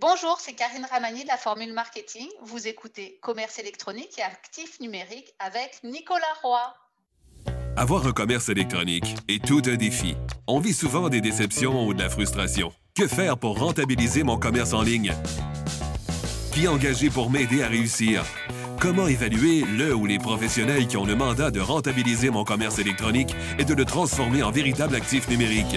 Bonjour, c'est Karine Ramani de la Formule Marketing. Vous écoutez Commerce électronique et actifs numériques avec Nicolas Roy. Avoir un commerce électronique est tout un défi. On vit souvent des déceptions ou de la frustration. Que faire pour rentabiliser mon commerce en ligne? Qui engager pour m'aider à réussir? Comment évaluer le ou les professionnels qui ont le mandat de rentabiliser mon commerce électronique et de le transformer en véritable actif numérique?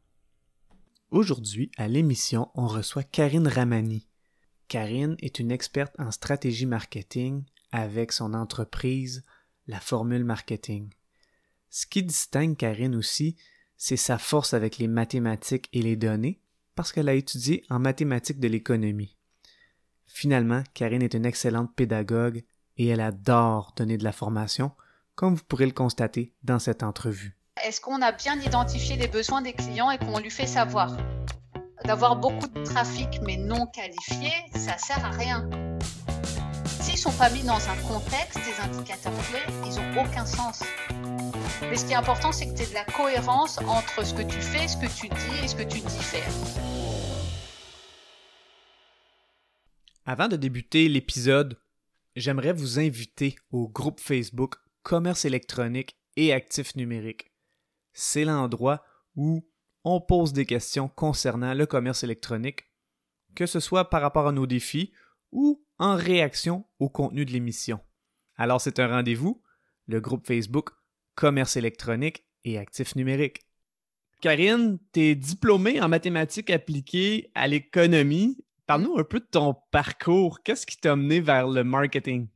Aujourd'hui, à l'émission, on reçoit Karine Ramani. Karine est une experte en stratégie marketing avec son entreprise La Formule Marketing. Ce qui distingue Karine aussi, c'est sa force avec les mathématiques et les données, parce qu'elle a étudié en mathématiques de l'économie. Finalement, Karine est une excellente pédagogue et elle adore donner de la formation, comme vous pourrez le constater dans cette entrevue. Est-ce qu'on a bien identifié les besoins des clients et qu'on lui fait savoir? D'avoir beaucoup de trafic mais non qualifié, ça sert à rien. S'ils sont pas mis dans un contexte, des indicateurs clés, ils n'ont aucun sens. Mais ce qui est important, c'est que tu aies de la cohérence entre ce que tu fais, ce que tu dis et ce que tu dis faire. Avant de débuter l'épisode, j'aimerais vous inviter au groupe Facebook Commerce électronique et actifs numériques c'est l'endroit où on pose des questions concernant le commerce électronique, que ce soit par rapport à nos défis ou en réaction au contenu de l'émission. Alors c'est un rendez-vous, le groupe Facebook Commerce électronique et actifs numériques. Karine, tu es diplômée en mathématiques appliquées à l'économie. Parle-nous un peu de ton parcours. Qu'est-ce qui t'a amené vers le marketing?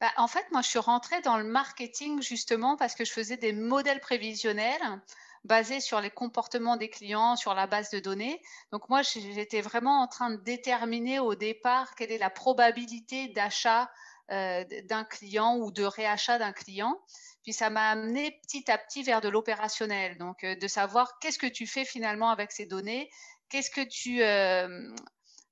Bah, en fait, moi, je suis rentrée dans le marketing justement parce que je faisais des modèles prévisionnels basés sur les comportements des clients, sur la base de données. Donc moi, j'étais vraiment en train de déterminer au départ quelle est la probabilité d'achat euh, d'un client ou de réachat d'un client. Puis ça m'a amené petit à petit vers de l'opérationnel, donc euh, de savoir qu'est-ce que tu fais finalement avec ces données, qu'est-ce que tu euh,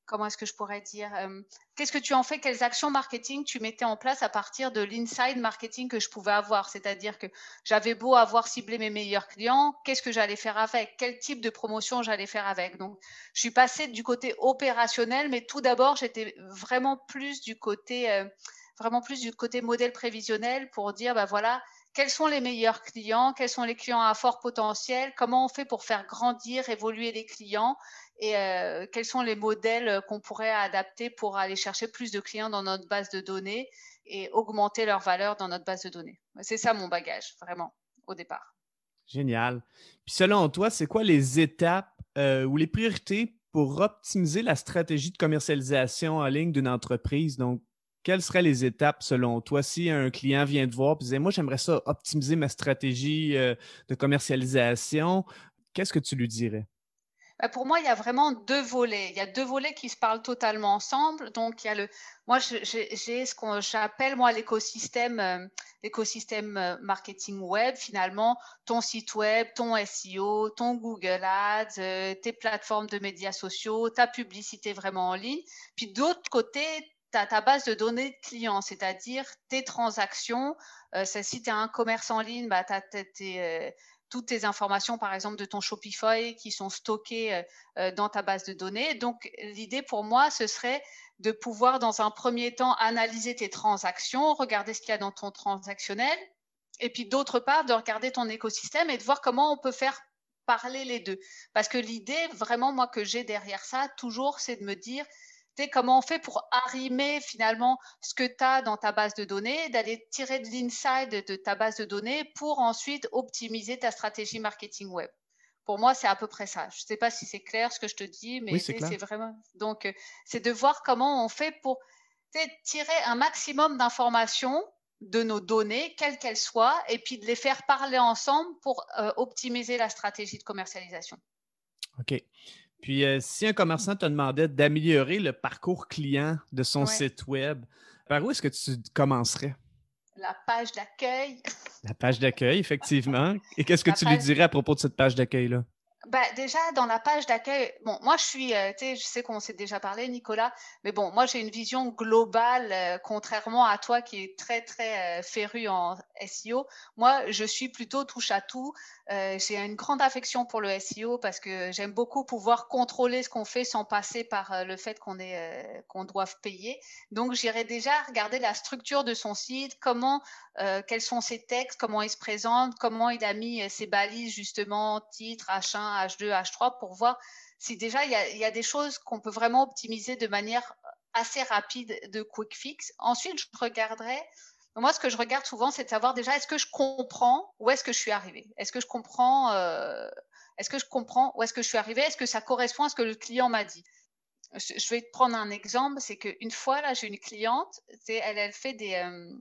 comment est-ce que je pourrais dire euh, Qu'est-ce que tu en fais Quelles actions marketing tu mettais en place à partir de l'inside marketing que je pouvais avoir? C'est-à-dire que j'avais beau avoir ciblé mes meilleurs clients, qu'est-ce que j'allais faire avec? Quel type de promotion j'allais faire avec? Donc, je suis passée du côté opérationnel, mais tout d'abord, j'étais vraiment plus du côté, euh, vraiment plus du côté modèle prévisionnel pour dire, bah voilà, quels sont les meilleurs clients, quels sont les clients à fort potentiel, comment on fait pour faire grandir, évoluer les clients et euh, quels sont les modèles qu'on pourrait adapter pour aller chercher plus de clients dans notre base de données et augmenter leur valeur dans notre base de données. C'est ça mon bagage, vraiment, au départ. Génial. Puis selon toi, c'est quoi les étapes euh, ou les priorités pour optimiser la stratégie de commercialisation en ligne d'une entreprise? Donc, quelles seraient les étapes selon toi? Si un client vient te voir et disait Moi, j'aimerais ça optimiser ma stratégie euh, de commercialisation, qu'est-ce que tu lui dirais? Bah, pour moi, il y a vraiment deux volets. Il y a deux volets qui se parlent totalement ensemble. Donc, il y a le, moi, j'ai ce qu'on j'appelle moi l'écosystème, euh, l'écosystème euh, marketing web. Finalement, ton site web, ton SEO, ton Google Ads, tes plateformes de médias sociaux, ta publicité vraiment en ligne. Puis d'autre côté, tu as ta base de données de clients, c'est-à-dire tes transactions. Euh, si tu as un commerce en ligne, bah, tu as tes, toutes tes informations, par exemple, de ton Shopify qui sont stockées euh, euh, dans ta base de données. Donc, l'idée pour moi, ce serait de pouvoir, dans un premier temps, analyser tes transactions, regarder ce qu'il y a dans ton transactionnel, et puis d'autre part, de regarder ton écosystème et de voir comment on peut faire parler les deux. Parce que l'idée, vraiment, moi, que j'ai derrière ça, toujours, c'est de me dire, comment on fait pour arrimer finalement ce que tu as dans ta base de données, d'aller tirer de l'inside de ta base de données pour ensuite optimiser ta stratégie marketing web. Pour moi, c'est à peu près ça. Je ne sais pas si c'est clair ce que je te dis, mais c'est vraiment. Donc, euh, c'est de voir comment on fait pour tirer un maximum d'informations de nos données, quelles qu'elles soient, et puis de les faire parler ensemble pour euh, optimiser la stratégie de commercialisation. OK. Puis, euh, si un commerçant te demandait d'améliorer le parcours client de son site web, par où est-ce que tu commencerais? La page d'accueil. La page d'accueil, effectivement. Et qu'est-ce que tu lui dirais à propos de cette page d'accueil-là? Bah, déjà, dans la page d'accueil, bon, moi, je suis, euh, tu sais, je sais qu'on s'est déjà parlé, Nicolas, mais bon, moi, j'ai une vision globale, euh, contrairement à toi qui est très, très euh, féru en SEO. Moi, je suis plutôt touche à tout. j'ai une grande affection pour le SEO parce que j'aime beaucoup pouvoir contrôler ce qu'on fait sans passer par le fait qu'on est, qu'on doive payer. Donc, j'irai déjà regarder la structure de son site, comment, quels sont ses textes, comment il se présente, comment il a mis ses balises, justement, titre, H1, H2, H3 pour voir si déjà il y a, des choses qu'on peut vraiment optimiser de manière assez rapide de quick fix. Ensuite, je regarderai. Moi, ce que je regarde souvent, c'est de savoir déjà est-ce que je comprends où est-ce que je suis arrivé. Est-ce que je comprends euh, Est-ce que je comprends où est-ce que je suis arrivé Est-ce que ça correspond à ce que le client m'a dit? Je vais te prendre un exemple. C'est qu'une fois là, j'ai une cliente. Elle, elle fait des euh,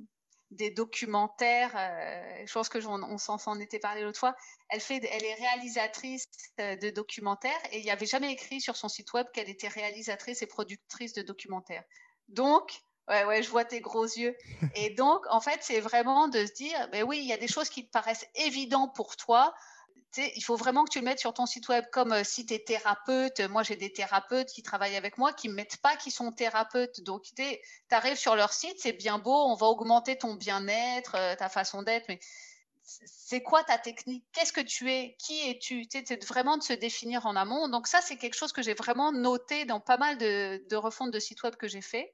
des documentaires. Euh, je pense que on, s'en était parlé l'autre fois. Elle fait, elle est réalisatrice euh, de documentaires et il n'y avait jamais écrit sur son site web qu'elle était réalisatrice et productrice de documentaires. Donc, ouais, ouais, je vois tes gros yeux. Et donc, en fait, c'est vraiment de se dire, ben oui, il y a des choses qui te paraissent évidentes pour toi, il faut vraiment que tu le mettes sur ton site web comme euh, si tu es thérapeute. Moi, j'ai des thérapeutes qui travaillent avec moi qui ne mettent pas qui sont thérapeutes. Donc, tu arrives sur leur site, c'est bien beau, on va augmenter ton bien-être, euh, ta façon d'être, mais c'est quoi ta technique? Qu'est-ce que tu es? Qui es-tu? C'est vraiment de se définir en amont. Donc, ça, c'est quelque chose que j'ai vraiment noté dans pas mal de, de refontes de sites web que j'ai fait.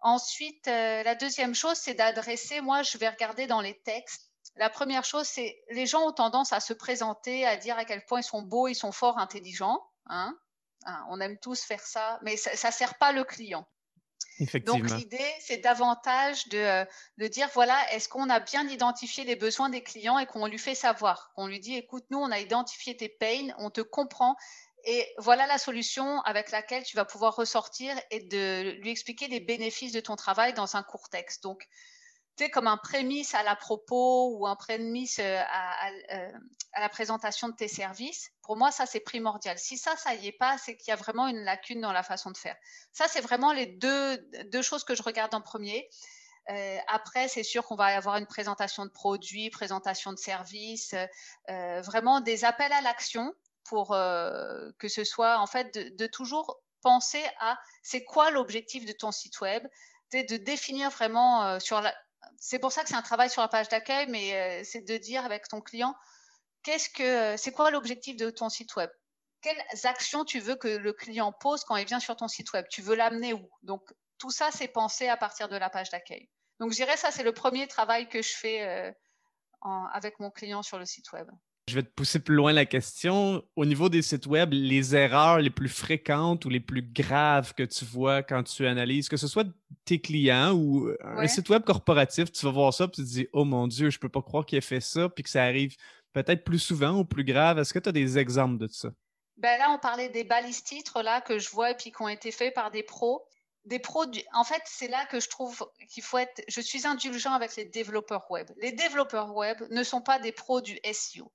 Ensuite, euh, la deuxième chose, c'est d'adresser, moi, je vais regarder dans les textes la première chose, c'est les gens ont tendance à se présenter, à dire à quel point ils sont beaux, ils sont forts, intelligents. Hein. hein on aime tous faire ça, mais ça ne sert pas le client. Donc l'idée, c'est davantage de, de, dire, voilà, est-ce qu'on a bien identifié les besoins des clients et qu'on lui fait savoir, qu'on lui dit, écoute, nous, on a identifié tes pains, on te comprend, et voilà la solution avec laquelle tu vas pouvoir ressortir et de lui expliquer les bénéfices de ton travail dans un court texte. Donc, tu sais, comme un prémisse à la propos ou un prémisse euh, euh, à, la présentation de tes services, pour moi, ça, c'est primordial. Si ça, ça y est pas, c'est qu'il y a vraiment une lacune dans la façon de faire. Ça, c'est vraiment les deux, deux choses que je regarde en premier. Euh, après, c'est sûr qu'on va avoir une présentation de produits, présentation de services, vraiment des appels à l'action pour que ce soit en fait de, de toujours penser à c'est quoi l'objectif de ton site web, de définir vraiment sur la, c'est pour ça que c'est un travail sur la page d'accueil, mais euh, c'est de dire avec ton client, qu'est-ce que, euh, c'est quoi l'objectif de ton site web? Quelles actions tu veux que le client pose quand il vient sur ton site web? Tu veux l'amener où? Donc, tout ça, c'est pensé à partir de la page d'accueil. Donc, je dirais ça, c'est le premier travail que je fais euh, avec mon client sur le site web. Je vais te pousser plus loin la question. Au niveau des sites web, les erreurs les plus fréquentes ou les plus graves que tu vois quand tu analyses, que ce soit tes clients ou un site web corporatif, tu vas voir ça et tu te dis Oh mon Dieu, je peux pas croire qu'il ait fait ça, puis que ça arrive peut-être plus souvent ou plus grave. Est-ce que tu as des exemples de ça? Ben là, on parlait des balises titres là, que je vois et puis qui ont été faits par des pros des produits. En fait, c'est là que je trouve qu'il faut être. Je suis indulgent avec les développeurs web. Les développeurs web ne sont pas des pros du SEO.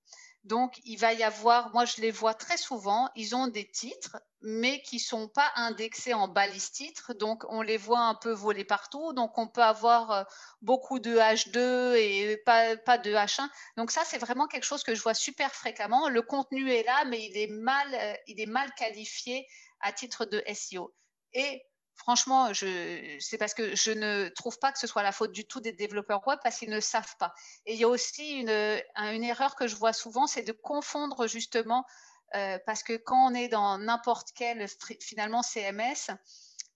Donc, il va y avoir, moi je les vois très souvent, ils ont des titres, mais qui sont pas indexés en balise titres. Donc, on les voit un peu voler partout. Donc, on peut avoir euh, beaucoup de H2 et pas, pas de H1. Donc, ça, c'est vraiment quelque chose que je vois super fréquemment. Le contenu est là, mais il est mal, euh, il est mal qualifié à titre de SEO. Et Franchement, c'est parce que je ne trouve pas que ce soit la faute du tout des développeurs web parce qu'ils ne savent pas. Et il y a aussi une, erreur que je vois souvent, c'est de confondre justement, euh, parce que quand on est dans n'importe quel finalement CMS,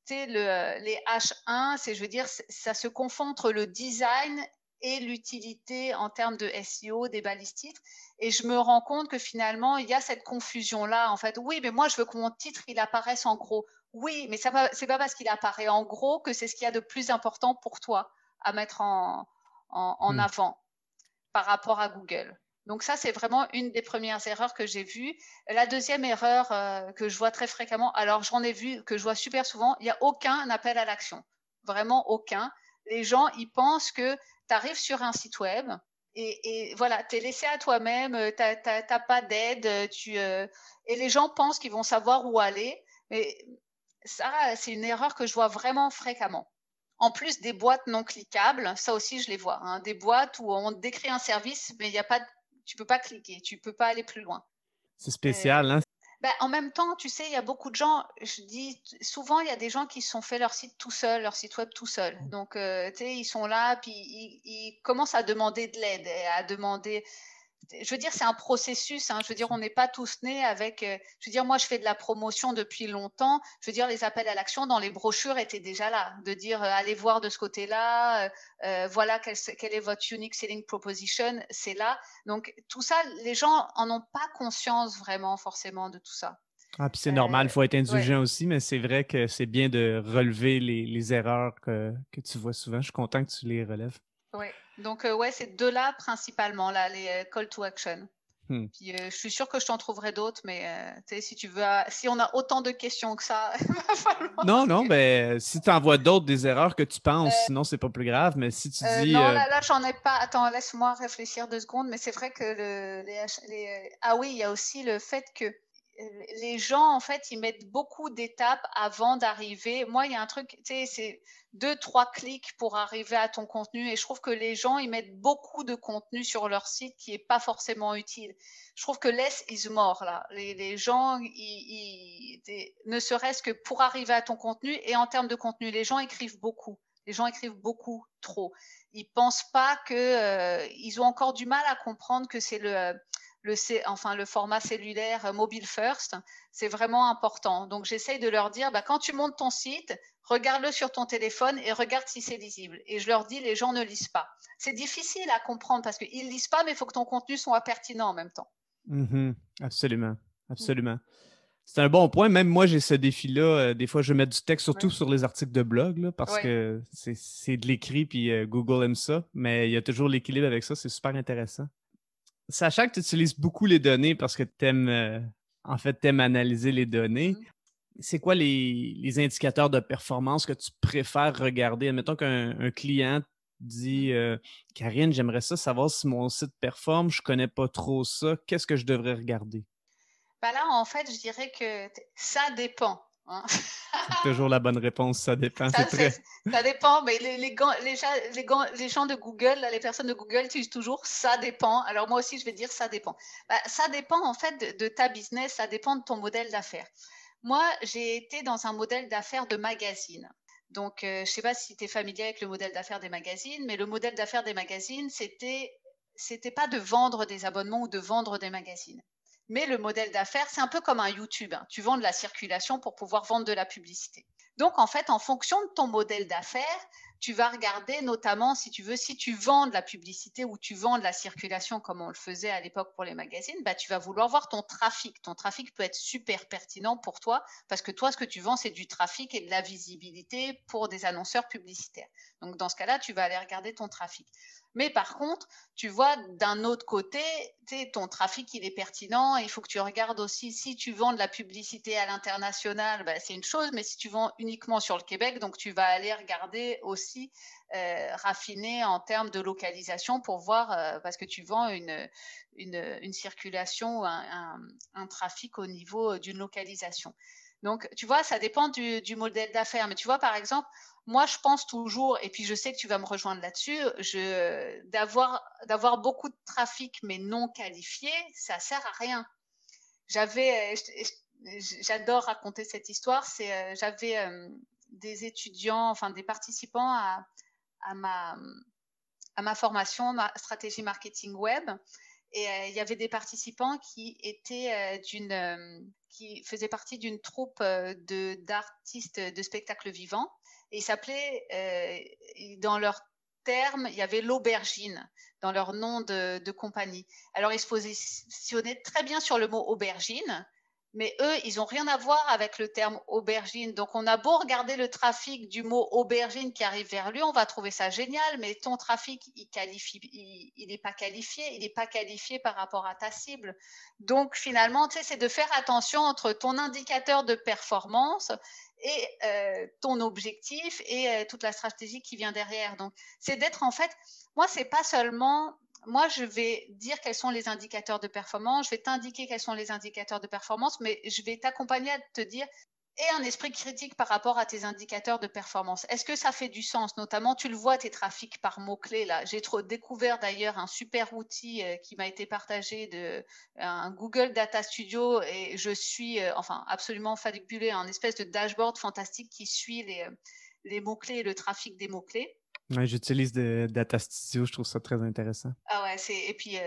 le, les H1, c'est, je veux dire, ça se confond entre le design et l'utilité en termes de SEO des balises titres. Et je me rends compte que finalement, il y a cette confusion-là. En fait, oui, mais moi, je veux que mon titre, il apparaisse en gros. Oui, mais ce n'est pas parce qu'il apparaît en gros que c'est ce qu'il y a de plus important pour toi à mettre en, en, hmm. avant par rapport à Google. Donc ça, c'est vraiment une des premières erreurs que j'ai vues. La deuxième erreur euh, que je vois très fréquemment, alors j'en ai vu, que je vois super souvent, il n'y a aucun appel à l'action. Vraiment aucun. Les gens, ils pensent que tu arrives sur un site web et, voilà, tu es laissé à toi-même, tu n'as pas d'aide, tu, et les gens pensent qu'ils vont savoir où aller. Mais ça, c'est une erreur que je vois vraiment fréquemment. En plus des boîtes non cliquables, ça aussi je les vois, hein, des boîtes où on décrit un service, mais il y a pas, tu peux pas cliquer, tu peux pas aller plus loin. C'est spécial, hein? Ben, en même temps, tu sais, il y a beaucoup de gens, je dis souvent, il y a des gens qui se sont fait leur site tout seul, leur site web tout seul. Donc, euh, tu sais, ils sont là, puis ils, ils commencent à demander de l'aide, à demander je veux dire, c'est un processus. Hein. Je veux dire, on n'est pas tous nés avec. Euh, je veux dire, moi, je fais de la promotion depuis longtemps. Je veux dire, les appels à l'action dans les brochures étaient déjà là. De dire, euh, allez voir de ce côté-là. Euh, voilà quelle, est votre unique selling proposition. C'est là. Donc, tout ça, les gens en ont pas conscience vraiment forcément de tout ça. Ah, puis c'est normal, il faut être indulgent aussi, mais c'est vrai que c'est bien de relever les, erreurs que, que, tu vois souvent. Je suis content que tu les relèves. Oui. Donc, euh, ouais, c'est deux-là principalement, là, les euh, call to action. Hmm. Puis, euh, je suis sûre que je t'en trouverai d'autres, mais si tu veux, si on a autant de questions que ça, Non, non, mais ben, si tu envoies d'autres des erreurs que tu penses, sinon c'est pas plus grave, mais si tu dis. non, là, là j'en ai pas. Attends, laisse-moi réfléchir deux secondes, mais c'est vrai que le, les, Ah oui, il y a aussi le fait que les gens, en fait, ils mettent beaucoup d'étapes avant d'arriver. Moi, il y a un truc, tu sais, c'est deux, trois clics pour arriver à ton contenu. Et je trouve que les gens, ils mettent beaucoup de contenu sur leur site qui n'est pas forcément utile. Je trouve que less is more, là. Les, gens, ils, ne serait-ce que pour arriver à ton contenu, et en termes de contenu, les gens écrivent beaucoup. Les gens écrivent beaucoup trop. Ils pensent pas que, euh, ils ont encore du mal à comprendre que c'est le, le, enfin, le format cellulaire euh, mobile first, c'est vraiment important. Donc, j'essaye de leur dire, bah, quand tu montes ton site, regarde-le sur ton téléphone et regarde si c'est lisible. Et je leur dis, les gens ne lisent pas. C'est difficile à comprendre parce qu'ils ne lisent pas, mais il faut que ton contenu soit pertinent en même temps. Mm-hmm. Absolument. Absolument. C'est un bon point. Même moi, j'ai ce défi-là. Euh, des fois, je mets du texte, surtout sur les articles de blog, parce que c'est de l'écrit, puis euh, Google aime ça. Mais il y a toujours l'équilibre avec ça. C'est super intéressant. Sachant que tu utilises beaucoup les données parce que tu aimes, euh, en fait, aimes analyser les données, mmh. c'est quoi les, indicateurs de performance que tu préfères regarder? Admettons qu'un client dit mmh. euh, Karine, j'aimerais ça savoir si mon site performe, je connais pas trop ça, qu'est-ce que je devrais regarder? Ben là, en fait, je dirais que ça dépend. Hein. C'est toujours la bonne réponse, ça dépend. Ça, ça dépend, mais les, les, les, gens de Google, les personnes de Google utilisent toujours ça dépend. Alors moi aussi, je vais dire ça dépend. Bah, ça dépend en fait de, ta business, ça dépend de ton modèle d'affaires. Moi, j'ai été dans un modèle d'affaires de magazine. Donc, euh, je ne sais pas si tu es familier avec le modèle d'affaires des magazines, mais le modèle d'affaires des magazines, c'était c'était pas de vendre des abonnements ou de vendre des magazines. Mais le modèle d'affaires, c'est un peu comme un YouTube. Hein. Tu vends de la circulation pour pouvoir vendre de la publicité. Donc, en fait, en fonction de ton modèle d'affaires, tu vas regarder notamment, si tu veux, si tu vends de la publicité ou tu vends de la circulation comme on le faisait à l'époque pour les magazines, bah, tu vas vouloir voir ton trafic. Ton trafic peut être super pertinent pour toi parce que toi, ce que tu vends, c'est du trafic et de la visibilité pour des annonceurs publicitaires. Donc, dans ce cas-là, tu vas aller regarder ton trafic. Mais par contre, tu vois, d'un autre côté, ton trafic, il est pertinent. Il faut que tu regardes aussi si tu vends de la publicité à l'international, ben, c'est une chose, mais si tu vends uniquement sur le Québec, donc tu vas aller regarder aussi euh, raffiner en termes de localisation pour voir, euh, parce que tu vends une, une, circulation, un, un, trafic au niveau d'une localisation. Donc, tu vois, ça dépend du, du modèle d'affaires. Mais tu vois, par exemple, moi, je pense toujours, et puis je sais que tu vas me rejoindre là-dessus, d'avoir, d'avoir beaucoup de trafic mais non qualifié, ça sert à rien. J'avais, j'adore raconter cette histoire. C'est, euh, j'avais euh, des étudiants, enfin des participants à, ma à ma formation ma stratégie marketing web et euh, il y avait des participants qui étaient d'une qui faisaient partie d'une troupe de d'artistes de spectacles vivants et ils s'appelaient, euh, dans leur terme, il y avait l'aubergine dans leur nom de, de, compagnie. Alors, ils se positionnaient très bien sur le mot aubergine, mais eux, ils n'ont rien à voir avec le terme aubergine. Donc, on a beau regarder le trafic du mot aubergine qui arrive vers lui, on va trouver ça génial, mais ton trafic, il qualifie, il n'est pas qualifié, il n'est pas qualifié par rapport à ta cible. Donc, finalement, tu sais, c'est de faire attention entre ton indicateur de performance et euh, ton objectif et euh, toute la stratégie qui vient derrière. Donc, c'est d'être en fait, moi, c'est pas seulement moi, je vais dire quels sont les indicateurs de performance, je vais t'indiquer quels sont les indicateurs de performance, mais je vais t'accompagner à te dire et un esprit critique par rapport à tes indicateurs de performance. Est-ce que ça fait du sens? Notamment, tu le vois, tes trafics par mots-clés. Là, j'ai trop découvert d'ailleurs un super outil euh, qui m'a été partagé de un Google Data Studio et je suis, euh, enfin, absolument fabuleux, un espèce de dashboard fantastique qui suit euh, les mots-clés et le trafic des mots-clés. J'utilise Data Studio, je trouve ça très intéressant. Ah ouais, et puis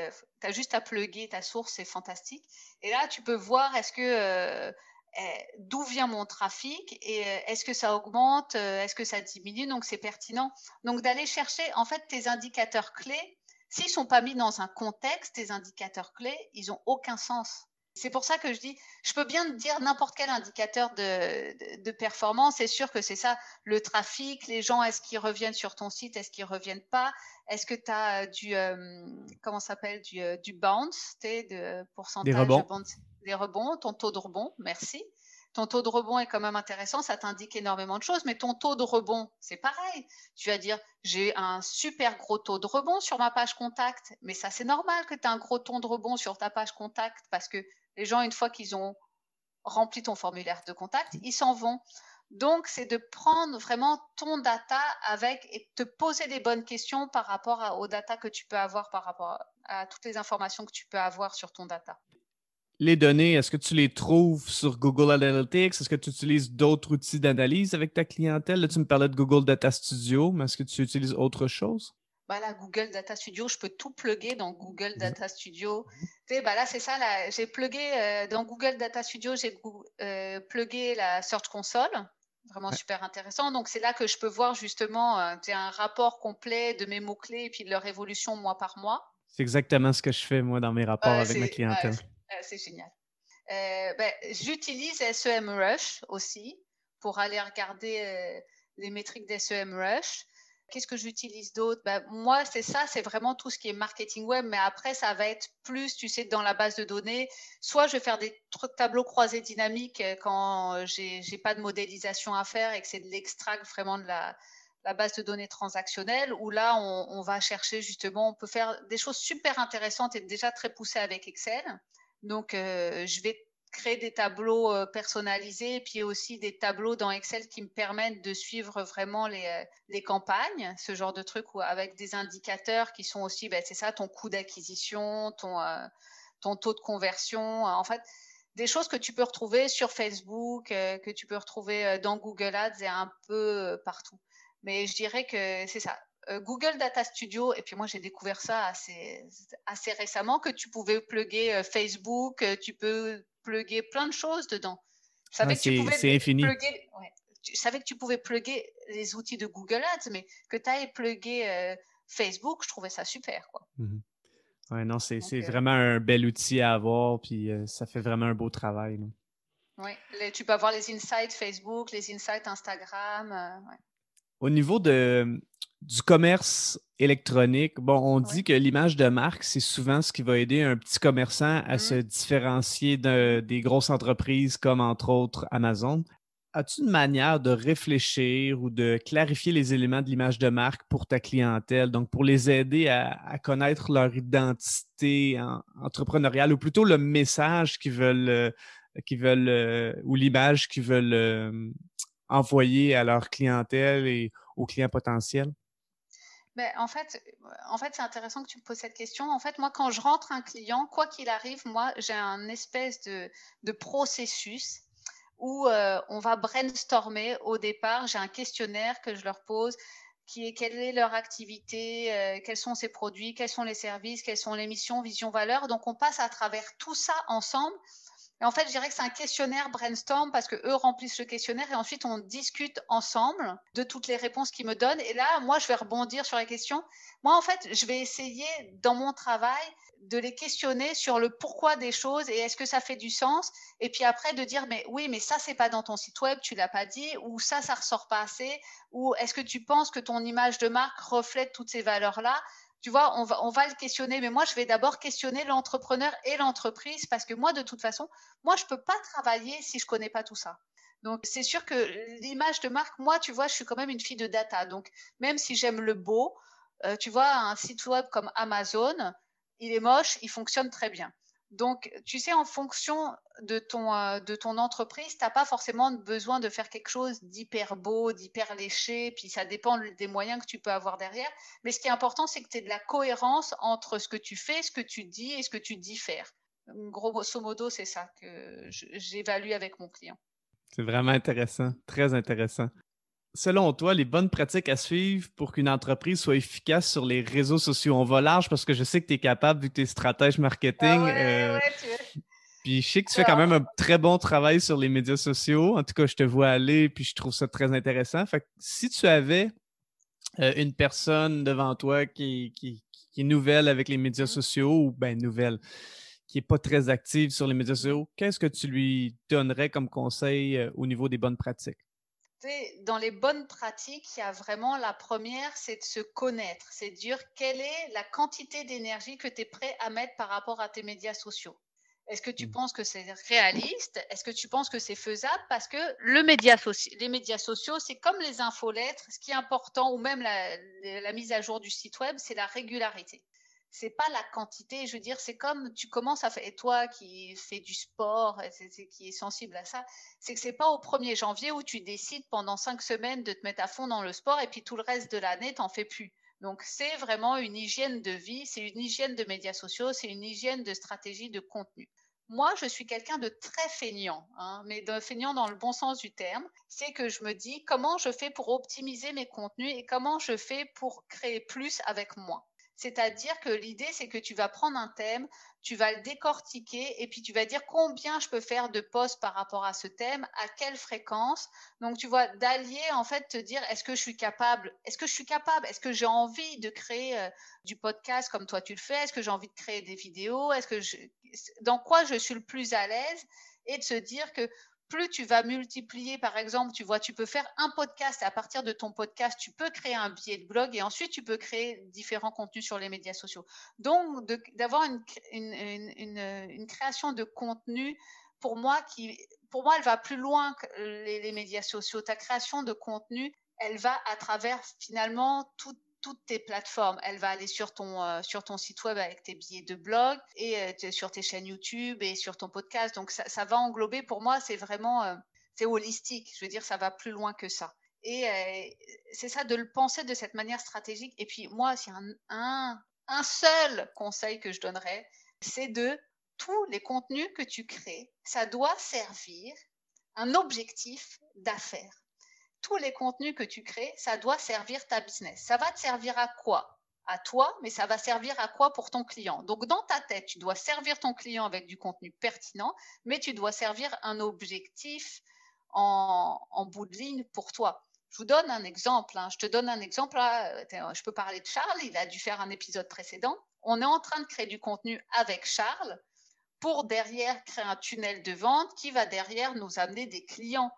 tu as juste à plugger ta source, c'est fantastique. Et là, tu peux voir est-ce que eh, d'où vient mon trafic et euh, est-ce que ça augmente, euh, est-ce que ça diminue, donc c'est pertinent. Donc d'aller chercher en fait tes indicateurs clés, s'ils sont pas mis dans un contexte, tes indicateurs clés, ils ont aucun sens. C'est pour ça que je dis, je peux bien te dire n'importe quel indicateur de, de, performance. C'est sûr que c'est ça, le trafic, les gens, est-ce qu'ils reviennent sur ton site, est-ce qu'ils reviennent pas, est-ce que tu as du, euh, comment s'appelle, du, du bounce, de pourcentage de bounce des rebonds, ton taux de rebond, merci. Ton taux de rebond est quand même intéressant, ça t'indique énormément de choses, mais ton taux de rebond, c'est pareil. Tu vas dire, j'ai un super gros taux de rebond sur ma page contact, mais ça c'est normal que tu aies un gros taux de rebond sur ta page contact parce que les gens, une fois qu'ils ont rempli ton formulaire de contact, ils s'en vont. Donc, c'est de prendre vraiment ton data avec et te poser les bonnes questions par rapport aux data que tu peux avoir, par rapport à toutes les informations que tu peux avoir sur ton data les données, est-ce que tu les trouves sur Google Analytics? Est-ce que tu utilises d'autres outils d'analyse avec ta clientèle? Là, tu me parlais de Google Data Studio, mais est-ce que tu utilises autre chose? Bah là, Google Data Studio, je peux tout plugger dans Google Data Studio. Tu sais, bah là, c'est ça, là, j'ai plugué euh, dans Google Data Studio, j'ai euh, plugué la Search Console, vraiment super intéressant. Donc, c'est là que je peux voir justement euh, un rapport complet de mes mots-clés et puis de leur évolution mois par mois. C'est exactement ce que je fais, moi, dans mes rapports avec ma clientèle. Euh, c'est génial. Euh, ben, j'utilise SEMrush aussi pour aller regarder euh, les métriques d'SEMrush. Qu'est-ce que j'utilise d'autre? Ben, Moi, c'est ça, c'est vraiment tout ce qui est marketing web, mais après, ça va être plus, tu sais, dans la base de données. Soit je vais faire des tableaux croisés dynamiques quand j'ai pas de modélisation à faire et que c'est de l'extract vraiment de la, base de données transactionnelle, où là, on, va chercher justement, on peut faire des choses super intéressantes et déjà très poussées avec Excel. Donc, euh, je vais créer des tableaux euh, personnalisés et puis aussi des tableaux dans Excel qui me permettent de suivre vraiment les, euh, campagnes, ce genre de trucs, ou avec des indicateurs qui sont aussi, ben, c'est ça, ton coût d'acquisition, ton taux de conversion. En fait, des choses que tu peux retrouver sur Facebook, que tu peux retrouver dans Google Ads et un peu partout. Mais je dirais que c'est ça. Euh, Google Data Studio, et puis moi j'ai découvert ça assez, assez récemment, que tu pouvais plugger euh, Facebook, euh, tu peux plugger plein de choses dedans. Je savais que tu pouvais infini. Plugger, tu savais que tu pouvais plugger les outils de Google Ads, mais que tu ailles plugger Facebook, je trouvais ça super. Quoi. Mmh ouais, non, c'est vraiment un bel outil à avoir, puis ça fait vraiment un beau travail. Oui, tu peux avoir les insights Facebook, les insights Instagram. Au niveau de, du commerce électronique, bon, on dit que l'image de marque, c'est souvent ce qui va aider un petit commerçant à se mmh. différencier de, des grosses entreprises comme entre autres Amazon. As-tu une manière de réfléchir ou de clarifier les éléments de l'image de marque pour ta clientèle, donc pour les aider à, connaître leur identité entrepreneuriale ou plutôt le message qu'ils veulent, euh, veulent euh, ou l'image qu'ils veulent euh, envoyer à leur clientèle et aux clients potentiels? Ben, en fait, en fait c'est intéressant que tu me poses cette question. En fait, moi, quand je rentre un client, quoi qu'il arrive, moi, j'ai un espèce de, de processus où euh, on va brainstormer au départ. J'ai un questionnaire que je leur pose qui est quelle est leur activité, euh, quels sont ses produits, quels sont les services, quelles sont les missions, vision, valeur. Donc, on passe à travers tout ça ensemble et en fait, je dirais que c'est un questionnaire brainstorm parce que eux remplissent le questionnaire et ensuite on discute ensemble de toutes les réponses qu'ils me donnent. Et là, moi, je vais rebondir sur la question. Moi, en fait, je vais essayer dans mon travail de les questionner sur le pourquoi des choses et est-ce que ça fait du sens et puis après de dire mais oui mais ça c'est pas dans ton site web tu l'as pas dit ou ça ça ressort pas assez ou est-ce que tu penses que ton image de marque reflète toutes ces valeurs là tu vois, on va, le questionner, mais moi, je vais d'abord questionner l'entrepreneur et l'entreprise parce que moi, de toute façon, moi, je peux pas travailler si je connais pas tout ça. Donc, c'est sûr que l'image de marque, moi, tu vois, je suis quand même une fille de data. Donc, même si j'aime le beau, euh, tu vois, un site web comme Amazon, il est moche, il fonctionne très bien. Donc, tu sais, en fonction de ton, euh, de ton entreprise, tu n'as pas forcément besoin de faire quelque chose d'hyper beau, d'hyper léché, puis ça dépend des moyens que tu peux avoir derrière. Mais ce qui est important, c'est que tu aies de la cohérence entre ce que tu fais, ce que tu dis et ce que tu dis faire. Grosso modo, c'est ça que j'évalue avec mon client. C'est vraiment intéressant, très intéressant selon toi, les bonnes pratiques à suivre pour qu'une entreprise soit efficace sur les réseaux sociaux? On va large parce que je sais que tu es capable, vu que tu es stratège marketing. Ah euh, puis je sais que tu fais quand même un très bon travail sur les médias sociaux. En tout cas, je te vois aller, puis je trouve ça très intéressant. Fait que si tu avais euh, une personne devant toi qui, qui, est nouvelle avec les médias mmh. sociaux, ou ben nouvelle, qui n'est pas très active sur les médias sociaux, qu'est-ce que tu lui donnerais comme conseil euh, au niveau des bonnes pratiques? Dans les bonnes pratiques, il y a vraiment la première, c'est de se connaître, c'est de dire quelle est la quantité d'énergie que tu es prêt à mettre par rapport à tes médias sociaux. Est-ce que tu mmh. penses que c'est réaliste? Est-ce que tu penses que c'est faisable? Parce que le média les médias sociaux, c'est comme les infolettres. Ce qui est important, ou même la mise à jour du site web, c'est la régularité c'est pas la quantité. Je veux dire, c'est comme tu commences à faire, et toi qui fais du sport, qui est sensible à ça, c'est que c'est pas au 1er janvier où tu décides pendant cinq semaines de te mettre à fond dans le sport et puis tout le reste de l'année, t'en fais plus. Donc, c'est vraiment une hygiène de vie, c'est une hygiène de médias sociaux, c'est une hygiène de stratégie de contenu. Moi, je suis quelqu'un de très feignant, hein, mais de feignant dans le bon sens du terme. C'est que je me dis comment je fais pour optimiser mes contenus et comment je fais pour créer plus avec moins. C'est-à-dire que l'idée, c'est que tu vas prendre un thème, tu vas le décortiquer et puis tu vas dire combien je peux faire de posts par rapport à ce thème, à quelle fréquence. Donc, tu vois, d'allier, en fait, te dire est-ce que je suis capable, est-ce que je suis capable, est-ce que j'ai envie de créer euh, du podcast comme toi tu le fais, est-ce que j'ai envie de créer des vidéos, est-ce que dans quoi je suis le plus à l'aise? Et de se dire que plus tu vas multiplier, par exemple, tu vois, tu peux faire un podcast à partir de ton podcast, tu peux créer un billet de blog et ensuite tu peux créer différents contenus sur les médias sociaux. Donc, d'avoir une, une, création de contenu, pour moi, qui, pour moi, elle va plus loin que les, les médias sociaux. Ta création de contenu, elle va à travers finalement tout, toutes tes plateformes. Elle va aller sur ton, euh, sur ton site web avec tes billets de blog et euh, sur tes chaînes YouTube et sur ton podcast. Donc, ça, va englober, pour moi, c'est vraiment, euh, c'est holistique. Je veux dire, ça va plus loin que ça. Et c'est ça, de le penser de cette manière stratégique. Et puis, moi, c'est un, un, un seul conseil que je donnerais, c'est de tous les contenus que tu crées, ça doit servir un objectif d'affaires tous les contenus que tu crées, ça doit servir ta business. Ça va te servir à quoi? À toi, mais ça va servir à quoi pour ton client? Donc, dans ta tête, tu dois servir ton client avec du contenu pertinent, mais tu dois servir un objectif en, bout de ligne pour toi. Je vous donne un exemple. Hein. Je te donne un exemple. Je peux parler de Charles. Il a dû faire un épisode précédent. On est en train de créer du contenu avec Charles pour derrière créer un tunnel de vente qui va derrière nous amener des clients.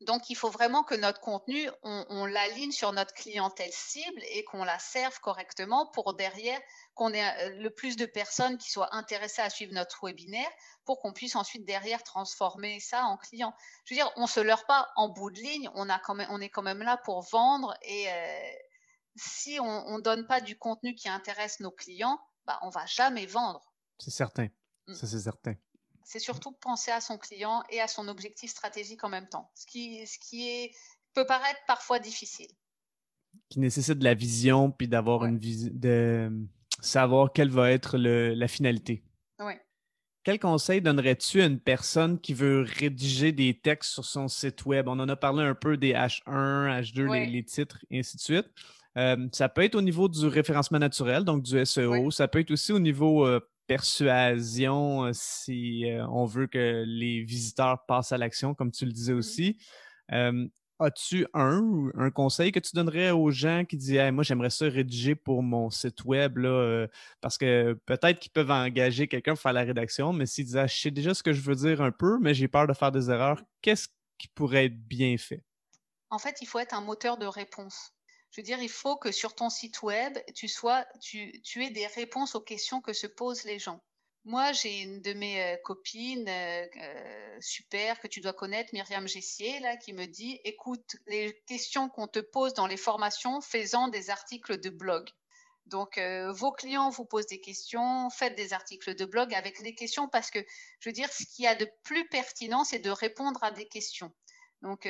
Donc, il faut vraiment que notre contenu, on, l'aligne sur notre clientèle cible et qu'on la serve correctement pour derrière qu'on ait euh, le plus de personnes qui soient intéressées à suivre notre webinaire pour qu'on puisse ensuite derrière transformer ça en client. Je veux dire, on se leurre pas en bout de ligne, on, a quand même, on est quand même là pour vendre et euh, si on ne donne pas du contenu qui intéresse nos clients, bah, on va jamais vendre. C'est certain. Mm. Ça, c'est certain c'est surtout penser à son client et à son objectif stratégique en même temps, ce qui, ce qui est, peut paraître parfois difficile. Qui nécessite de la vision, puis d'avoir une vision, de savoir quelle va être la finalité. Oui. Quel conseil donnerais-tu à une personne qui veut rédiger des textes sur son site web? On en a parlé un peu des H1, H2, les, titres, et ainsi de suite. Euh, ça peut être au niveau du référencement naturel, donc du SEO. Ça peut être aussi au niveau euh, persuasion euh, si euh, on veut que les visiteurs passent à l'action, comme tu le disais mmh aussi. As-tu un, un conseil que tu donnerais aux gens qui disent Moi, j'aimerais ça rédiger pour mon site web là, euh, parce que peut-être qu'ils peuvent engager quelqu'un pour faire la rédaction, mais s'ils disent ah, Je sais déjà ce que je veux dire un peu, mais j'ai peur de faire des erreurs, qu'est-ce qui pourrait être bien fait? En fait, il faut être un moteur de réponse. Je veux dire, il faut que sur ton site web, tu, aies des réponses aux questions que se posent les gens. Moi, j'ai une de mes euh, copines euh, euh, super que tu dois connaître, Myriam Gessier, qui me dit écoute, les questions qu'on te pose dans les formations, faisant des articles de blog. Donc, vos clients vous posent des questions, faites des articles de blog avec des questions parce que, je veux dire, ce qu'il y a de plus pertinent, c'est de répondre à des questions. Donc,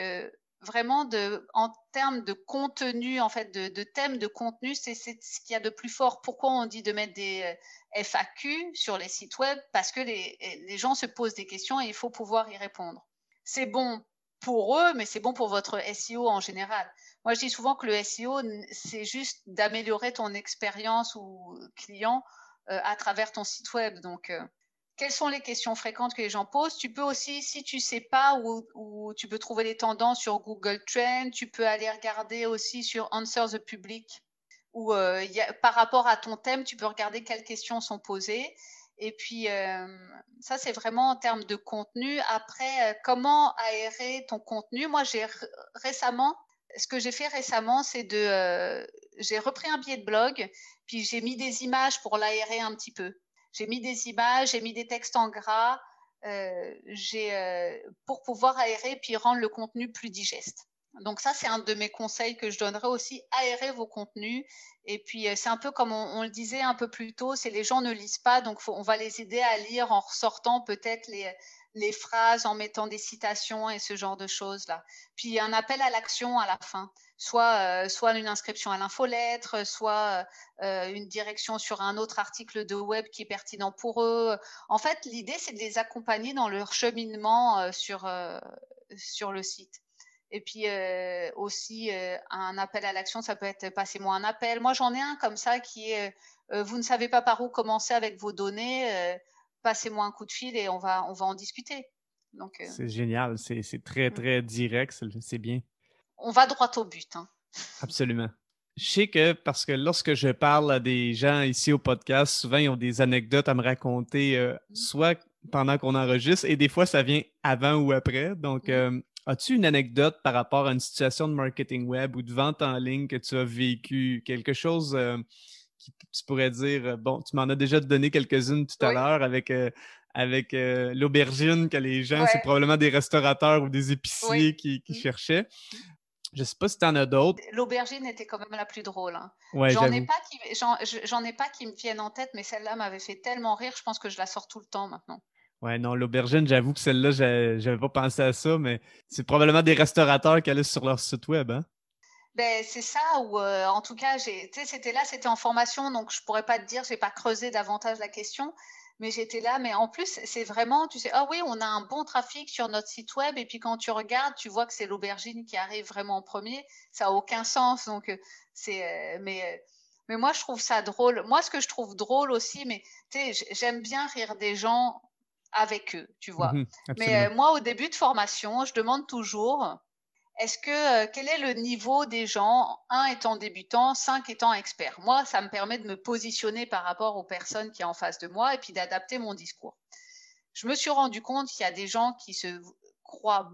vraiment, de, en termes de contenu, en fait, de, de thèmes de contenu, c'est ce qu'il y a de plus fort. Pourquoi on dit de mettre des euh, FAQ sur les sites web? Parce que les, les gens se posent des questions et il faut pouvoir y répondre. C'est bon pour eux, mais c'est bon pour votre SEO en général. Moi, je dis souvent que le SEO, c'est juste d'améliorer ton expérience ou client euh, à travers ton site web. Donc, euh, quelles sont les questions fréquentes que les gens posent Tu peux aussi, si tu sais pas où, tu peux trouver les tendances sur Google Trends, tu peux aller regarder aussi sur Answer the Public, où euh, par rapport à ton thème, tu peux regarder quelles questions sont posées. Et puis, ça, c'est vraiment en termes de contenu. Après, comment aérer ton contenu? Moi, j'ai récemment, ce que j'ai fait récemment, c'est de, j'ai repris un billet de blog, puis j'ai mis des images pour l'aérer un petit peu. J'ai mis des images, j'ai mis des textes en gras, j'ai pour pouvoir aérer puis rendre le contenu plus digeste. Donc ça, c'est un de mes conseils que je donnerais aussi, aérer vos contenus. Et puis, euh, c'est un peu comme on, le disait un peu plus tôt, c'est les gens ne lisent pas, donc on va les aider à lire en ressortant peut-être les, les phrases, en mettant des citations et ce genre de choses-là. Puis, un appel à l'action à la fin, soit, euh, soit une inscription à l'infolettre, soit euh, une direction sur un autre article de web qui est pertinent pour eux. En fait, l'idée, c'est de les accompagner dans leur cheminement sur, sur le site. Et puis euh, aussi euh, un appel à l'action, ça peut être passez-moi un appel. Moi, j'en ai un comme ça qui est euh, vous ne savez pas par où commencer avec vos données, passez-moi un coup de fil et on va on va en discuter. Donc c'est génial, c'est très mm. très direct, c'est bien. On va droit au but. Hein. Absolument. Je sais que parce que lorsque je parle à des gens ici au podcast, souvent ils ont des anecdotes à me raconter, mm. soit pendant qu'on enregistre, et des fois ça vient avant ou après. Donc, mm. As-tu une anecdote par rapport à une situation de marketing web ou de vente en ligne que tu as vécu? Quelque chose euh, qui tu pourrais dire, euh, bon, tu m'en as déjà donné quelques-unes tout à l'heure avec, euh, avec l'aubergine que les gens, c'est probablement des restaurateurs ou des épiciers qui, mmh. cherchaient. Je ne sais pas si tu en as d'autres. L'aubergine était quand même la plus drôle. Hein. j'en ai pas qui, j'en ai pas qui me viennent en tête, mais celle-là m'avait fait tellement rire. Je pense que je la sors tout le temps maintenant. Ouais, non, l'aubergine, j'avoue que celle-là, j'avais pas pensé à ça, mais c'est probablement des restaurateurs qui allaient sur leur site web, hein? Ben, c'est ça, ou euh, en tout cas, c'était là, c'était en formation, donc je pourrais pas te dire, j'ai pas creusé davantage la question, mais j'étais là. Mais en plus, c'est vraiment, tu sais, ah oui, on a un bon trafic sur notre site web, et puis quand tu regardes, tu vois que c'est l'aubergine qui arrive vraiment en premier. Ça a aucun sens, donc euh, c'est, euh, mais. mais moi, je trouve ça drôle. Moi, ce que je trouve drôle aussi, mais tu sais, j'aime bien rire des gens avec eux, tu vois. Mmh Mais euh, moi, au début de formation, je demande toujours est-ce que euh, quel est le niveau des gens, un étant débutant, cinq étant expert? Moi, ça me permet de me positionner par rapport aux personnes qui sont en face de moi et puis d'adapter mon discours. Je me suis rendu compte qu'il y a des gens qui se croient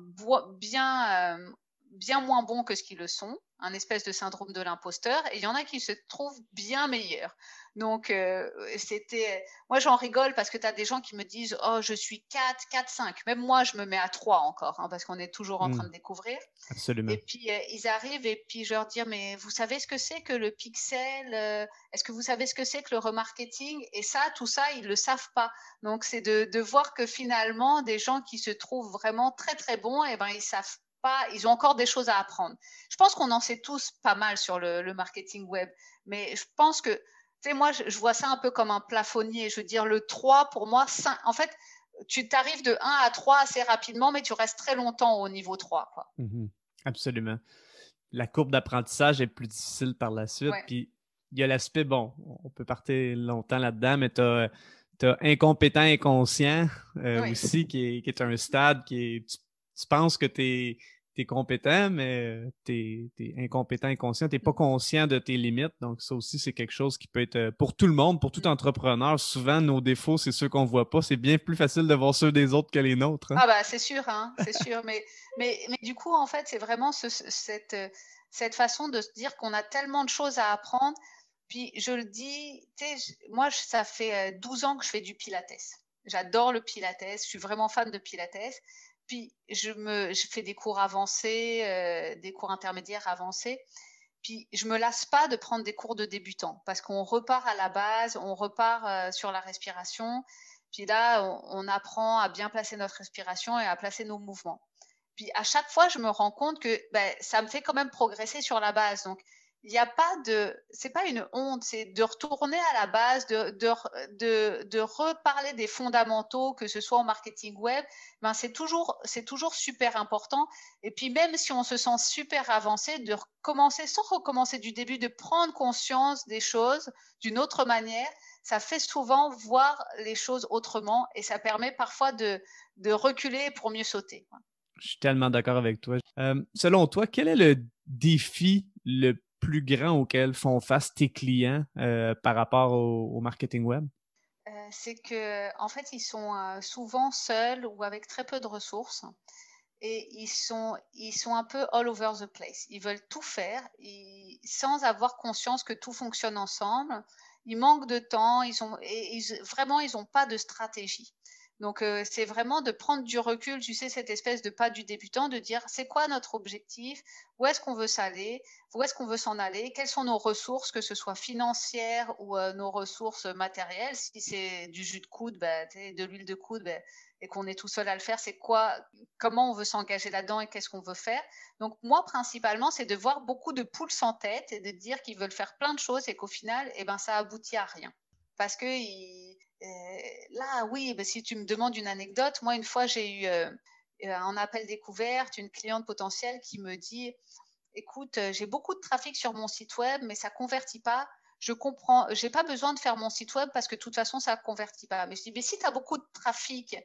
bien, euh, bien moins bons que ce qu'ils le sont, un espèce de syndrome de l'imposteur, et il y en a qui se trouvent bien meilleurs. Donc, euh, c'était. Moi, j'en rigole parce que tu as des gens qui me disent Oh, je suis 4, 4, 5. Même moi, je me mets à 3 encore, hein, parce qu'on est toujours en train mmh. de découvrir. Absolument. Et puis, euh, ils arrivent et puis je leur dis Mais vous savez ce que c'est que le pixel euh, Est-ce que vous savez ce que c'est que le remarketing? Et ça, tout ça, ils ne le savent pas. Donc, c'est de, de, voir que finalement, des gens qui se trouvent vraiment très, très bons, et eh ben, ils savent pas, ils ont encore des choses à apprendre. Je pense qu'on en sait tous pas mal sur le, le marketing web, mais je pense que tu sais, moi, je, vois ça un peu comme un plafonnier. Je veux dire, le 3, pour moi, 5, en fait, tu t'arrives de 1 à 3 assez rapidement, mais tu restes très longtemps au niveau 3. Quoi. Mmh absolument. La courbe d'apprentissage est plus difficile par la suite. Puis il y a l'aspect, bon, on peut partir longtemps là-dedans, mais tu as, incompétent inconscient euh, aussi, qui est, qui est, un stade qui est. tu penses que tu es tu es compétent, mais tu es, incompétent, inconscient. Tu n'es pas conscient de tes limites. Donc, ça aussi, c'est quelque chose qui peut être euh, pour tout le monde, pour tout mmh. entrepreneur. Souvent, nos défauts, c'est ceux qu'on ne voit pas. C'est bien plus facile de voir ceux des autres que les nôtres. Hein. Ah, bah, c'est sûr, hein, c'est sûr. Mais, mais, mais du coup, en fait, c'est vraiment cette, euh, cette façon de se dire qu'on a tellement de choses à apprendre. Puis, je le dis, moi, ça fait 12 euh, ans que je fais du Pilates. J'adore le Pilates. Je suis vraiment fan de Pilates. Puis je fais des cours avancés, euh, des cours intermédiaires avancés. Puis je me lasse pas de prendre des cours de débutants parce qu'on repart à la base, on repart euh, sur la respiration. Puis là, on, apprend à bien placer notre respiration et à placer nos mouvements. Puis à chaque fois, je me rends compte que ben, ça me fait quand même progresser sur la base. Donc il n'y a pas de, c'est pas une honte, c'est de retourner à la base, de, de, de, reparler des fondamentaux, que ce soit en marketing web, ben c'est toujours, c'est toujours super important. Et puis même si on se sent super avancé, de recommencer sans recommencer du début, de prendre conscience des choses d'une autre manière, ça fait souvent voir les choses autrement et ça permet parfois de, de reculer pour mieux sauter. Je suis tellement d'accord avec toi. Euh, selon toi, quel est le défi le plus grand auquel font face tes clients euh, par rapport au, marketing web? Euh, c'est que en fait, ils sont euh, souvent seuls ou avec très peu de ressources et ils sont, ils sont un peu all over the place. Ils veulent tout faire sans avoir conscience que tout fonctionne ensemble. Ils manquent de temps, ils ont, vraiment, ils n'ont pas de stratégie. Donc, euh, c'est vraiment de prendre du recul, tu sais, cette espèce de pas du débutant, de dire c'est quoi notre objectif, où est-ce qu'on veut s'aller, où est-ce qu'on veut s'en aller, quelles sont nos ressources, que ce soit financières ou euh, nos ressources matérielles? Si c'est du jus de coude, bah, de l'huile de coude, bah, et qu'on est tout seul à le faire, c'est quoi, comment on veut s'engager là-dedans et qu'est-ce qu'on veut faire? Donc, moi, principalement, c'est de voir beaucoup de poules sans tête et de dire qu'ils veulent faire plein de choses et qu'au final, eh ben, ça aboutit à rien. Parce que là, oui, ben, si tu me demandes une anecdote, moi, une fois, j'ai eu euh, euh, un appel découverte, une cliente potentielle qui me dit, écoute, euh, j'ai beaucoup de trafic sur mon site web, mais ça convertit pas. Je comprends, j'ai pas besoin de faire mon site web parce que de toute façon, ça convertit pas. Mais je dis, mais si tu as beaucoup de trafic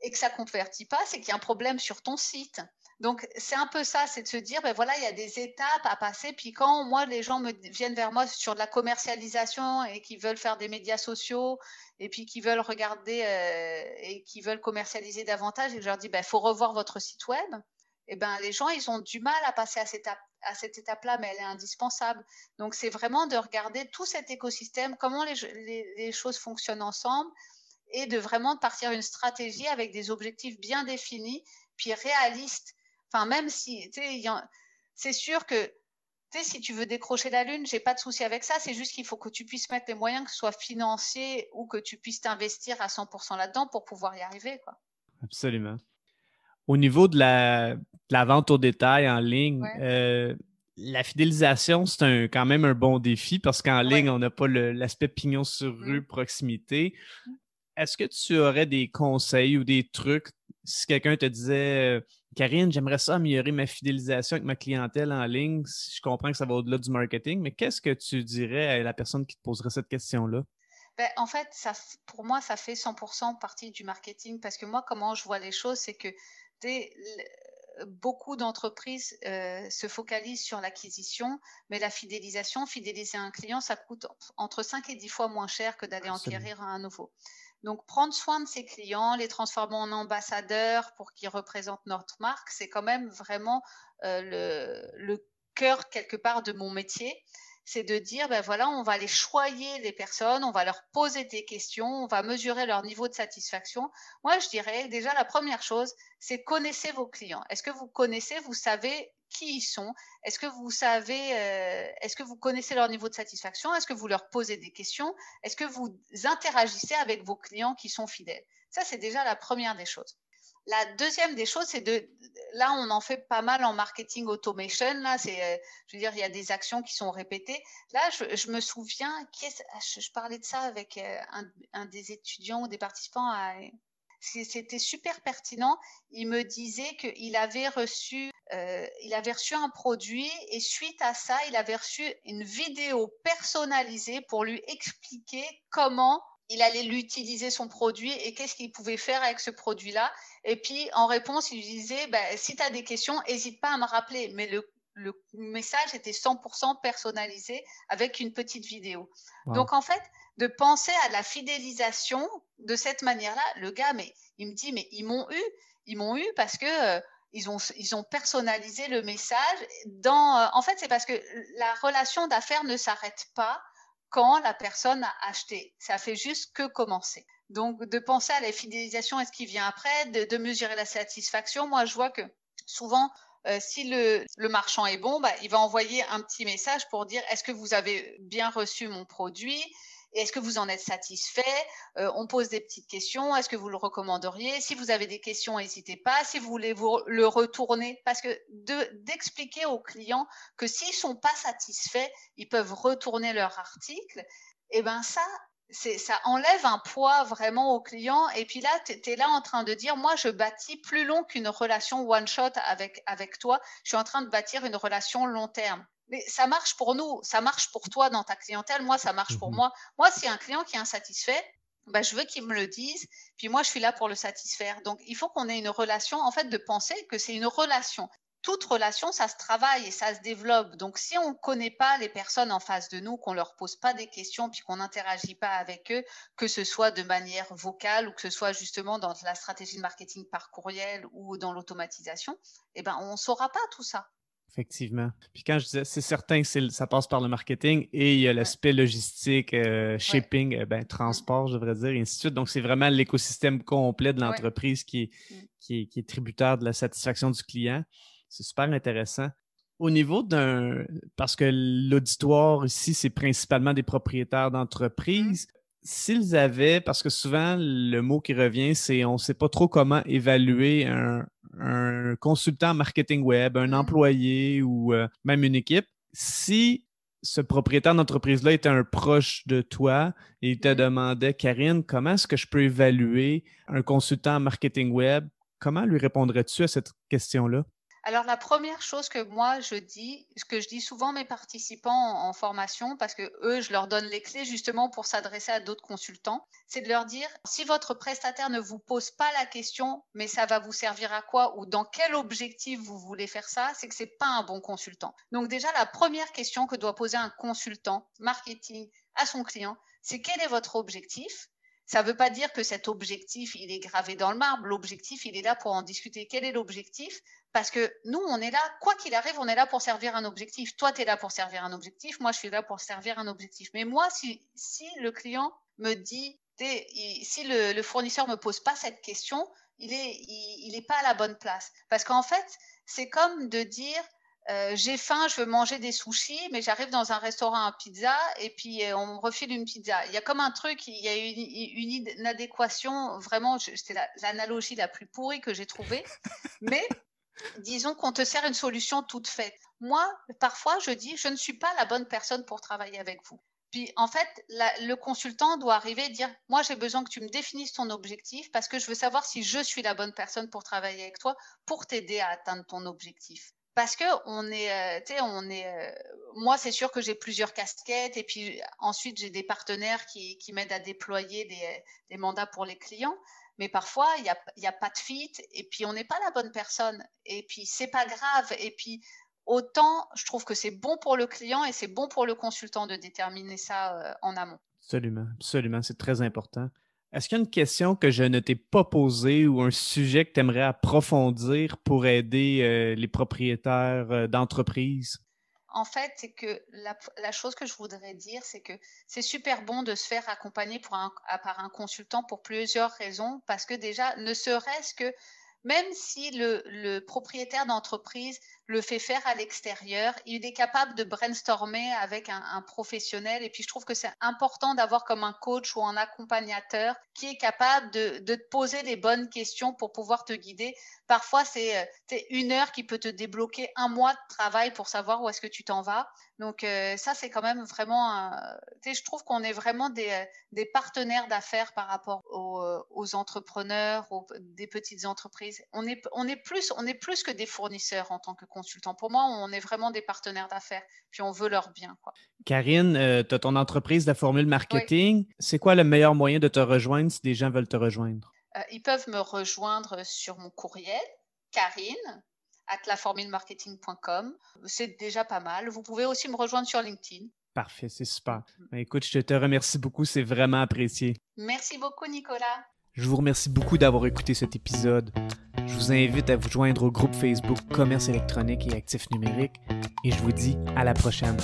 et que ça convertit pas, c'est qu'il y a un problème sur ton site. Donc, c'est un peu ça, c'est de se dire, ben voilà, il y a des étapes à passer. Puis quand moi, les gens me viennent vers moi sur de la commercialisation et qui veulent faire des médias sociaux et puis qui veulent regarder euh, et qui veulent commercialiser davantage, et je leur dis, ben, faut revoir votre site web. Eh ben, les gens, ils ont du mal à passer à cette, étape, à cette étape-là, mais elle est indispensable. Donc, c'est vraiment de regarder tout cet écosystème, comment les, les, les choses fonctionnent ensemble et de vraiment partir une stratégie avec des objectifs bien définis, puis réalistes Enfin, même si, tu sais, c'est sûr que, tu sais, si tu veux décrocher la lune, j'ai pas de souci avec ça. C'est juste qu'il faut que tu puisses mettre les moyens, que ce soit financier ou que tu puisses t'investir à 100% là-dedans pour pouvoir y arriver, quoi. Absolument. Au niveau de la, la vente au détail en ligne, euh, la fidélisation, c'est quand même un bon défi parce qu'en ligne, on n'a pas l'aspect pignon sur mmh. rue, proximité. Mmh. Est-ce que tu aurais des conseils ou des trucs si quelqu'un te disait Karine, j'aimerais ça améliorer ma fidélisation avec ma clientèle en ligne. Je comprends que ça va au-delà du marketing, mais qu'est-ce que tu dirais à la personne qui te poserait cette question-là? Ben, en fait, ça, pour moi, ça fait 100% partie du marketing parce que moi, comment je vois les choses, c'est que beaucoup d'entreprises euh, se focalisent sur l'acquisition, mais la fidélisation, fidéliser un client, ça coûte entre 5 et 10 fois moins cher que d'aller acquérir un nouveau. Donc, prendre soin de ses clients, les transformer en ambassadeurs pour qu'ils représentent notre marque, c'est quand même vraiment euh, le, le, cœur quelque part de mon métier. C'est de dire, ben voilà, on va aller choyer les personnes, on va leur poser des questions, on va mesurer leur niveau de satisfaction. Moi, je dirais déjà la première chose, c'est connaissez vos clients. Est-ce que vous connaissez, vous savez qui ils sont Est-ce que vous savez, euh, est-ce que vous connaissez leur niveau de satisfaction? Est-ce que vous leur posez des questions? Est-ce que vous interagissez avec vos clients qui sont fidèles? Ça, c'est déjà la première des choses. La deuxième des choses, c'est de, là, on en fait pas mal en marketing automation. Là, c'est, euh, je veux dire, il y a des actions qui sont répétées. Là, je, me souviens, je, parlais de ça avec euh, un, des étudiants ou des participants à, c'était super pertinent. Il me disait qu'il avait reçu, euh, il avait reçu un produit et suite à ça, il avait reçu une vidéo personnalisée pour lui expliquer comment il allait l'utiliser son produit et qu'est-ce qu'il pouvait faire avec ce produit-là. Et puis en réponse, il lui disait, bah, si tu as des questions, n'hésite pas à me rappeler. Mais le, le message était 100% personnalisé avec une petite vidéo. Donc en fait, de penser à la fidélisation de cette manière-là. Le gars, mais il me dit, mais ils m'ont eu, ils m'ont eu parce que euh, ils ont personnalisé le message. Euh, en fait, c'est parce que la relation d'affaires ne s'arrête pas quand la personne a acheté. Ça fait juste que commencer. Donc, de penser à la fidélisation et ce qui vient après, de, de mesurer la satisfaction. Moi, je vois que souvent, euh, si le, marchand est bon, bah, il va envoyer un petit message pour dire est-ce que vous avez bien reçu mon produit? Est-ce que vous en êtes satisfait? Euh, On pose des petites questions. Est-ce que vous le recommanderiez? Si vous avez des questions, n'hésitez pas. Si vous voulez vous le retourner, parce que d'expliquer aux clients que s'ils sont pas satisfaits, ils peuvent retourner leur article. Eh ben ça, ça enlève un poids vraiment au client. Et puis là, tu es là en train de dire, moi, je bâtis plus long qu'une relation one-shot avec, avec toi. Je suis en train de bâtir une relation long terme. Mais ça marche pour nous, ça marche pour toi dans ta clientèle. Moi, ça marche pour mmh moi. Moi, si un client qui est insatisfait, bah, je veux qu'il me le dise. Puis moi, je suis là pour le satisfaire. Donc, il faut qu'on ait une relation, en fait, de penser que c'est une relation toute relation, ça se travaille et ça se développe. Donc, si on ne connaît pas les personnes en face de nous, qu'on ne leur pose pas des questions, puis qu'on n'interagit pas avec eux, que ce soit de manière vocale ou que ce soit justement dans la stratégie de marketing par courriel ou dans l'automatisation, eh ben, on ne saura pas tout ça. Effectivement. Puis quand je disais, c'est certain que ça passe par le marketing et il y a l'aspect logistique, euh, shipping, euh, ben, transport, je devrais dire, et ainsi de suite. Donc, c'est vraiment l'écosystème complet de l'entreprise qui, mm. qui, qui, est tributaire de la satisfaction du client. C'est super intéressant. Au niveau d'un. Parce que l'auditoire ici, c'est principalement des propriétaires d'entreprises. S'ils avaient, parce que souvent, le mot qui revient, c'est on ne sait pas trop comment évaluer un, consultant marketing web, un employé ou euh, même une équipe. Si ce propriétaire d'entreprise-là était un proche de toi et il te demandait, Karine, comment est-ce que je peux évaluer un consultant marketing web? Comment lui répondrais-tu à cette question-là? Alors la première chose que moi je dis, ce que je dis souvent à mes participants en, formation, parce que eux, je leur donne les clés justement pour s'adresser à d'autres consultants, c'est de leur dire si votre prestataire ne vous pose pas la question, mais ça va vous servir à quoi ou dans quel objectif vous voulez faire ça, c'est que c'est pas un bon consultant. Donc déjà la première question que doit poser un consultant marketing à son client, c'est quel est votre objectif? Ça ne veut pas dire que cet objectif, il est gravé dans le marbre. L'objectif, il est là pour en discuter. Quel est l'objectif? Parce que nous, on est là, quoi qu'il arrive, on est là pour servir un objectif. Toi, tu es là pour servir un objectif. Moi, je suis là pour servir un objectif. Mais moi, si, le client me dit, si le, le fournisseur me pose pas cette question, il est, pas à la bonne place. Parce qu'en fait, c'est comme de dire, euh, j'ai faim, je veux manger des sushis, mais j'arrive dans un restaurant à pizza et puis euh, on me refile une pizza. Il y a comme un truc, il y a une, inadéquation, vraiment, c'est l'analogie la, plus pourrie que j'ai trouvée. mais disons qu'on te sert une solution toute faite. Moi, parfois, je dis, je ne suis pas la bonne personne pour travailler avec vous. Puis en fait, le consultant doit arriver et dire, moi j'ai besoin que tu me définisses ton objectif parce que je veux savoir si je suis la bonne personne pour travailler avec toi, pour t'aider à atteindre ton objectif parce que on est, euh, tu sais, on est. Euh, moi, c'est sûr que j'ai plusieurs casquettes et puis ensuite j'ai des partenaires qui, m'aident à déployer des, mandats pour les clients. Mais parfois, il n'y a, a pas de fit et puis on n'est pas la bonne personne. Et puis c'est pas grave. Et puis autant, je trouve que c'est bon pour le client et c'est bon pour le consultant de déterminer ça euh, en amont. Absolument, absolument, c'est très important. Est-ce qu'il y a une question que je ne t'ai pas posée ou un sujet que tu aimerais approfondir pour aider euh, les propriétaires euh, d'entreprises? En fait, c'est que la, chose que je voudrais dire, c'est que c'est super bon de se faire accompagner par un consultant pour plusieurs raisons, parce que déjà, ne serait-ce que même si le propriétaire d'entreprise le fait faire à l'extérieur. Il est capable de brainstormer avec un, professionnel. Et puis, je trouve que c'est important d'avoir comme un coach ou un accompagnateur qui est capable de, de, te poser les bonnes questions pour pouvoir te guider. Parfois, c'est euh, une heure qui peut te débloquer un mois de travail pour savoir où est-ce que tu t'en vas. Donc, euh, ça, c'est quand même vraiment... je trouve qu'on est vraiment des, euh, des partenaires d'affaires par rapport aux, aux entrepreneurs, aux, des petites entreprises. On est, on, est plus, on est plus que des fournisseurs en tant que consultants. Pour moi, on est vraiment des partenaires d'affaires, puis on veut leur bien. Quoi. Karine, euh, tu as ton entreprise de formule marketing. C'est quoi le meilleur moyen de te rejoindre si des gens veulent te rejoindre? Euh, ils peuvent me rejoindre sur mon courriel, Karine, at laformulemarketing.com. C'est déjà pas mal. Vous pouvez aussi me rejoindre sur LinkedIn. Parfait, c'est super. Mm-hmm. Ben, écoute, je te remercie beaucoup, c'est vraiment apprécié. Merci beaucoup, Nicolas. Je vous remercie beaucoup d'avoir écouté cet épisode. Je vous invite à vous joindre au groupe Facebook Commerce électronique et actifs numériques et je vous dis à la prochaine.